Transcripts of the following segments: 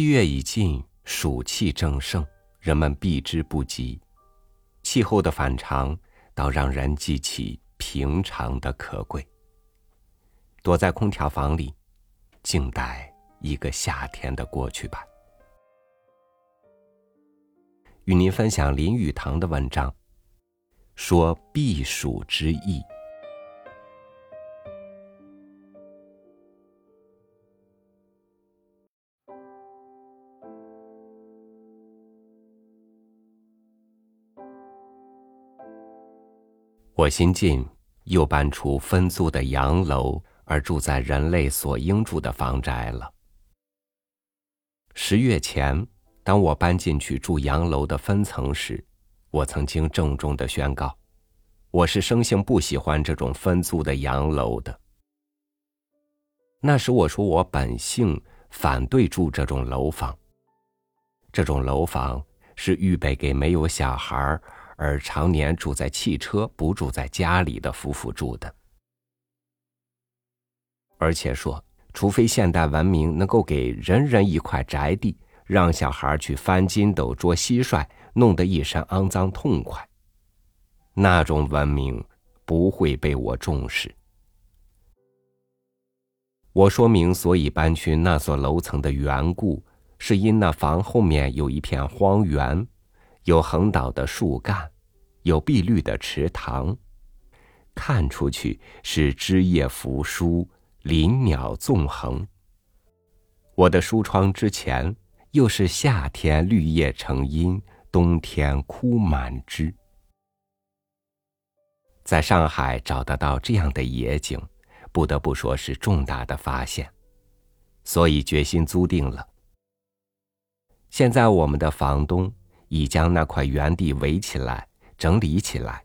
七月已尽，暑气正盛，人们避之不及。气候的反常，倒让人记起平常的可贵。躲在空调房里，静待一个夏天的过去吧。与您分享林语堂的文章，说避暑之意。我新近又搬出分租的洋楼，而住在人类所应住的房宅了。十月前，当我搬进去住洋楼的分层时，我曾经郑重的宣告，我是生性不喜欢这种分租的洋楼的。那时我说我本性反对住这种楼房。这种楼房是预备给没有小孩儿。而常年住在汽车、不住在家里的夫妇住的，而且说，除非现代文明能够给人人一块宅地，让小孩去翻筋斗、捉蟋蟀，弄得一身肮脏痛快，那种文明不会被我重视。我说明，所以搬去那所楼层的缘故，是因那房后面有一片荒原。有横倒的树干，有碧绿的池塘，看出去是枝叶扶疏，林鸟纵横。我的书窗之前，又是夏天绿叶成荫，冬天枯满枝。在上海找得到这样的野景，不得不说是重大的发现，所以决心租定了。现在我们的房东。已将那块原地围起来，整理起来。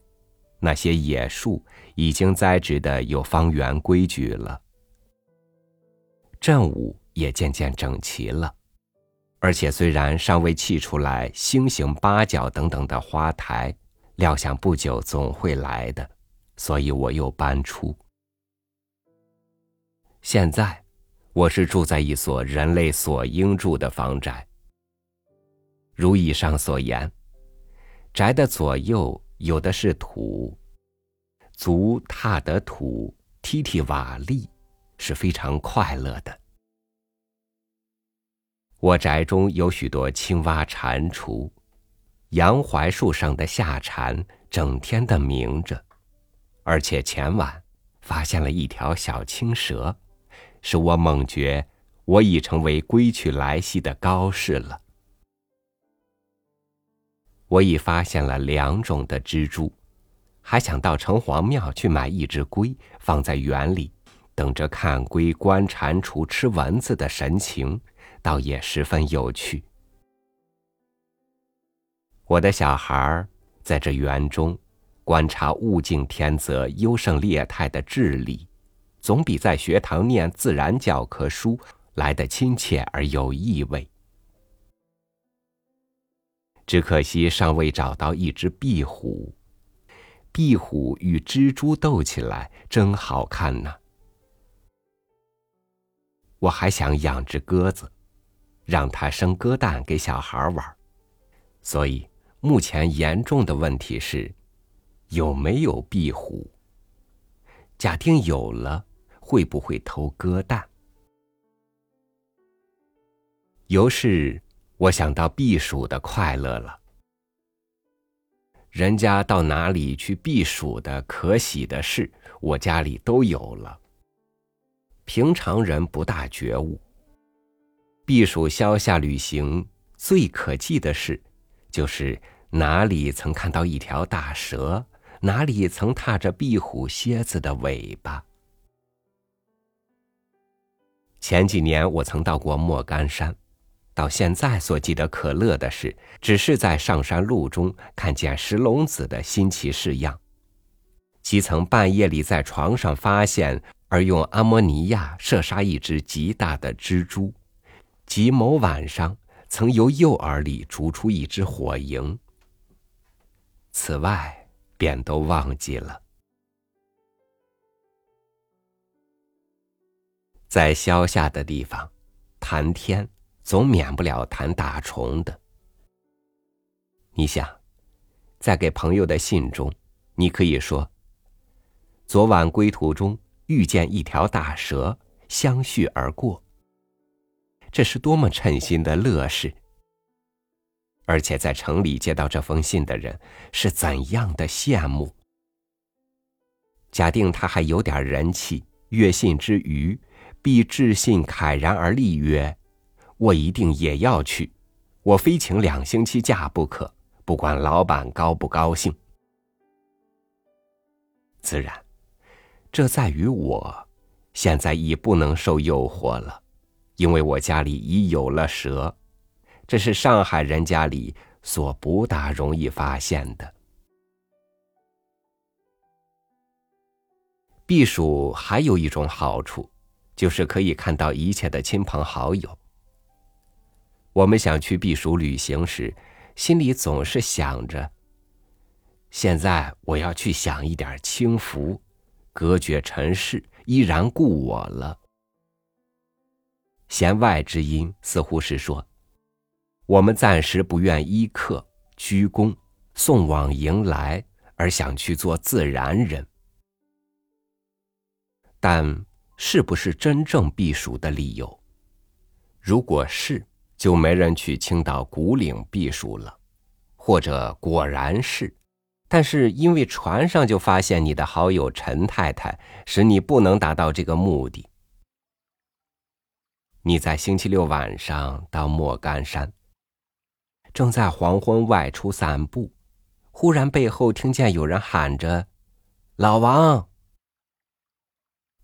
那些野树已经栽植的有方圆规矩了，阵舞也渐渐整齐了。而且虽然尚未砌出来星形、八角等等的花台，料想不久总会来的，所以我又搬出。现在，我是住在一所人类所应住的房宅。如以上所言，宅的左右有的是土，足踏得土，踢踢瓦砾，是非常快乐的。我宅中有许多青蛙、蟾蜍，杨槐树上的夏蝉整天的鸣着，而且前晚发现了一条小青蛇，使我猛觉我已成为归去来兮的高士了。我已发现了两种的蜘蛛，还想到城隍庙去买一只龟，放在园里，等着看龟观蟾蜍、吃蚊子的神情，倒也十分有趣。我的小孩儿在这园中观察物竞天择、优胜劣汰的智力，总比在学堂念自然教科书来的亲切而有意味。只可惜尚未找到一只壁虎，壁虎与蜘蛛斗起来真好看呢。我还想养只鸽子，让它生鸽蛋给小孩玩。所以目前严重的问题是，有没有壁虎？假定有了，会不会偷鸽蛋？由是。我想到避暑的快乐了。人家到哪里去避暑的可喜的事，我家里都有了。平常人不大觉悟。避暑消夏旅行最可记的事，就是哪里曾看到一条大蛇，哪里曾踏着壁虎、蝎子的尾巴。前几年我曾到过莫干山。到现在所记得可乐的事，只是在上山路中看见石龙子的新奇式样，即曾半夜里在床上发现，而用阿摩尼亚射杀一只极大的蜘蛛，即某晚上曾由诱饵里逐出一只火萤。此外，便都忘记了。在萧夏的地方，谈天。总免不了谈大虫的。你想，在给朋友的信中，你可以说：“昨晚归途中遇见一条大蛇，相续而过。”这是多么称心的乐事！而且在城里接到这封信的人是怎样的羡慕！假定他还有点人气，阅信之余，必致信慨然而立曰：“我一定也要去，我非请两星期假不可。”不管老板高不高兴，自然，这在于我，现在已不能受诱惑了，因为我家里已有了蛇，这是上海人家里所不大容易发现的。避暑还有一种好处，就是可以看到一切的亲朋好友。我们想去避暑旅行时。心里总是想着：现在我要去享一点清福，隔绝尘世，依然故我了。弦外之音似乎是说，我们暂时不愿依客鞠躬送往迎来，而想去做自然人。但是不是真正避暑的理由？如果是。就没人去青岛古岭避暑了，或者果然是，但是因为船上就发现你的好友陈太太，使你不能达到这个目的。你在星期六晚上到莫干山，正在黄昏外出散步，忽然背后听见有人喊着：“老王。”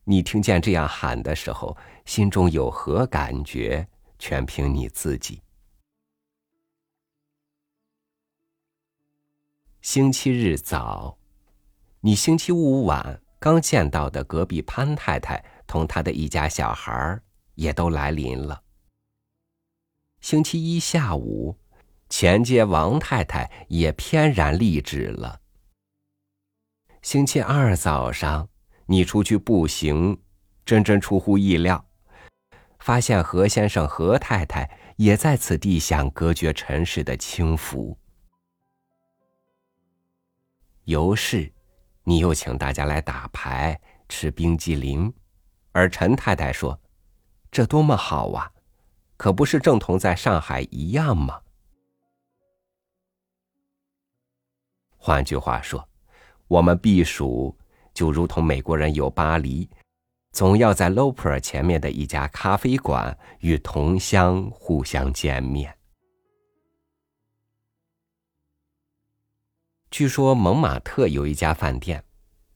你听见这样喊的时候，心中有何感觉？全凭你自己。星期日早，你星期五晚刚见到的隔壁潘太太同她的一家小孩也都来临了。星期一下午，前街王太太也翩然立止了。星期二早上，你出去步行，真真出乎意料。发现何先生、何太太也在此地享隔绝尘世的清福。尤是，你又请大家来打牌、吃冰激凌，而陈太太说：“这多么好啊，可不是正同在上海一样吗？”换句话说，我们避暑就如同美国人游巴黎。总要在 Loper 前面的一家咖啡馆与同乡互相见面。据说蒙马特有一家饭店，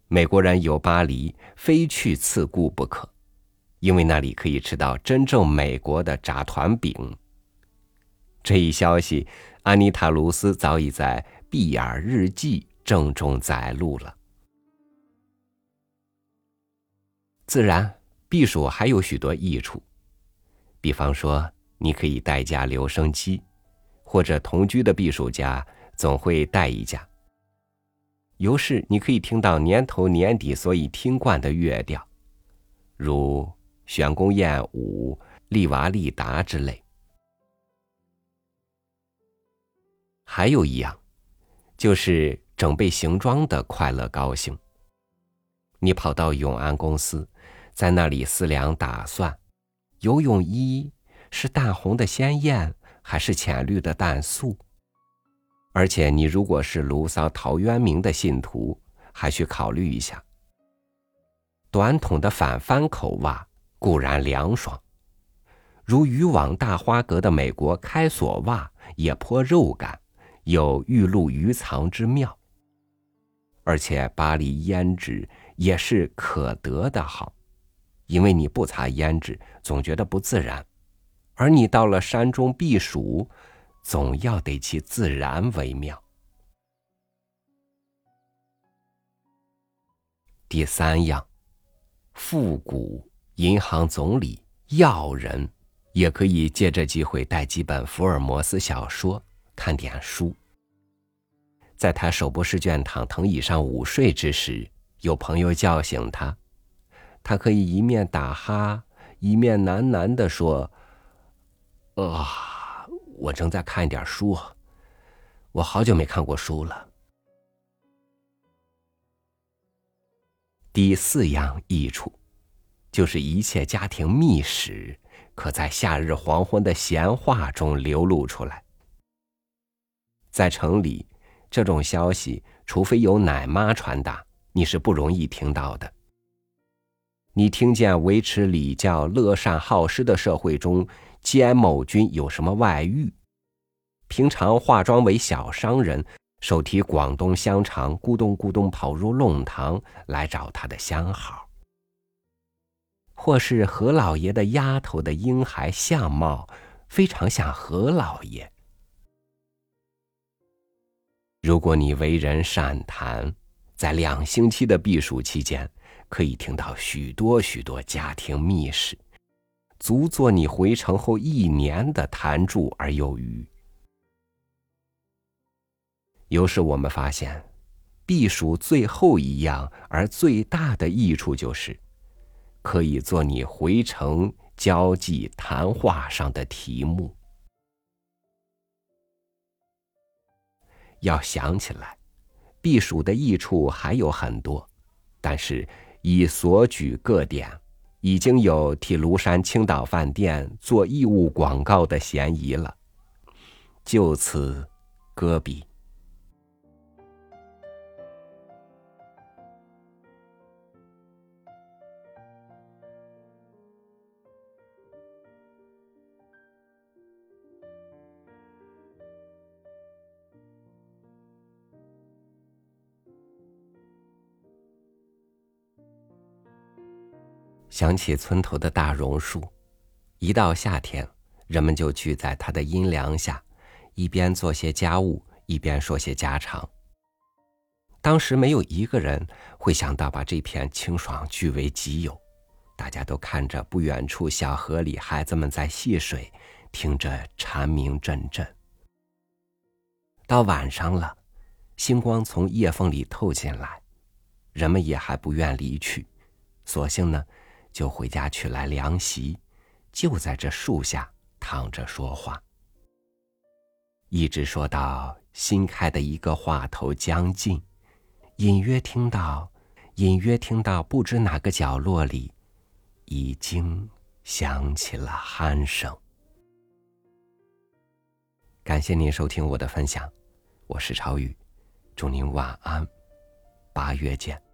美国人游巴黎非去次顾不可，因为那里可以吃到真正美国的炸团饼。这一消息，安妮塔·卢斯早已在《碧尔日记》郑重载录了。自然，避暑还有许多益处，比方说，你可以带架留声机，或者同居的避暑家总会带一架。由是你可以听到年头年底所以听惯的乐调，如玄宫宴舞、利瓦利达之类。还有一样，就是整备行装的快乐高兴。你跑到永安公司。在那里思量打算，游泳衣是淡红的鲜艳还是浅绿的淡素？而且你如果是卢骚陶渊明的信徒，还需考虑一下。短筒的反翻口袜固然凉爽，如渔网大花格的美国开锁袜也颇肉感，有玉露鱼藏之妙。而且巴黎胭脂也是可得的好。因为你不擦胭脂，总觉得不自然；而你到了山中避暑，总要得其自然为妙。第三样，复古银行总理要人，也可以借这机会带几本福尔摩斯小说，看点书。在他手不释卷躺藤椅上午睡之时，有朋友叫醒他。他可以一面打哈，一面喃喃地说：“啊，我正在看一点书，我好久没看过书了。第四样益处，就是一切家庭秘史可在夏日黄昏的闲话中流露出来。在城里，这种消息除非由奶妈传达，你是不容易听到的。你听见维持礼教、乐善好施的社会中，兼某君有什么外遇？平常化妆为小商人。手提广东香肠，咕咚咕咚跑入弄堂来找他的相好；或是何老爷的丫头的婴孩相貌非常像何老爷。如果你为人善谈，在两星期的避暑期间，可以听到许多许多家庭秘事，足做你回城后一年的谈著而有余。有时我们发现，避暑最后一样而最大的益处就是，可以做你回程交际谈话上的题目。要想起来，避暑的益处还有很多，但是以所举各点，已经有替庐山青岛饭店做义务广告的嫌疑了。就此，搁笔。想起村头的大榕树，一到夏天，人们就聚在它的阴凉下，一边做些家务，一边说些家常。当时没有一个人会想到把这片清爽据为己有，大家都看着不远处小河里孩子们在戏水，听着蝉鸣阵阵。到晚上了，星光从叶缝里透进来，人们也还不愿离去，索性呢。就回家取来凉席，就在这树下躺着说话，一直说到新开的一个话头将近，隐约听到，隐约听到不知哪个角落里，已经响起了鼾声。感谢您收听我的分享，我是超宇，祝您晚安，八月见。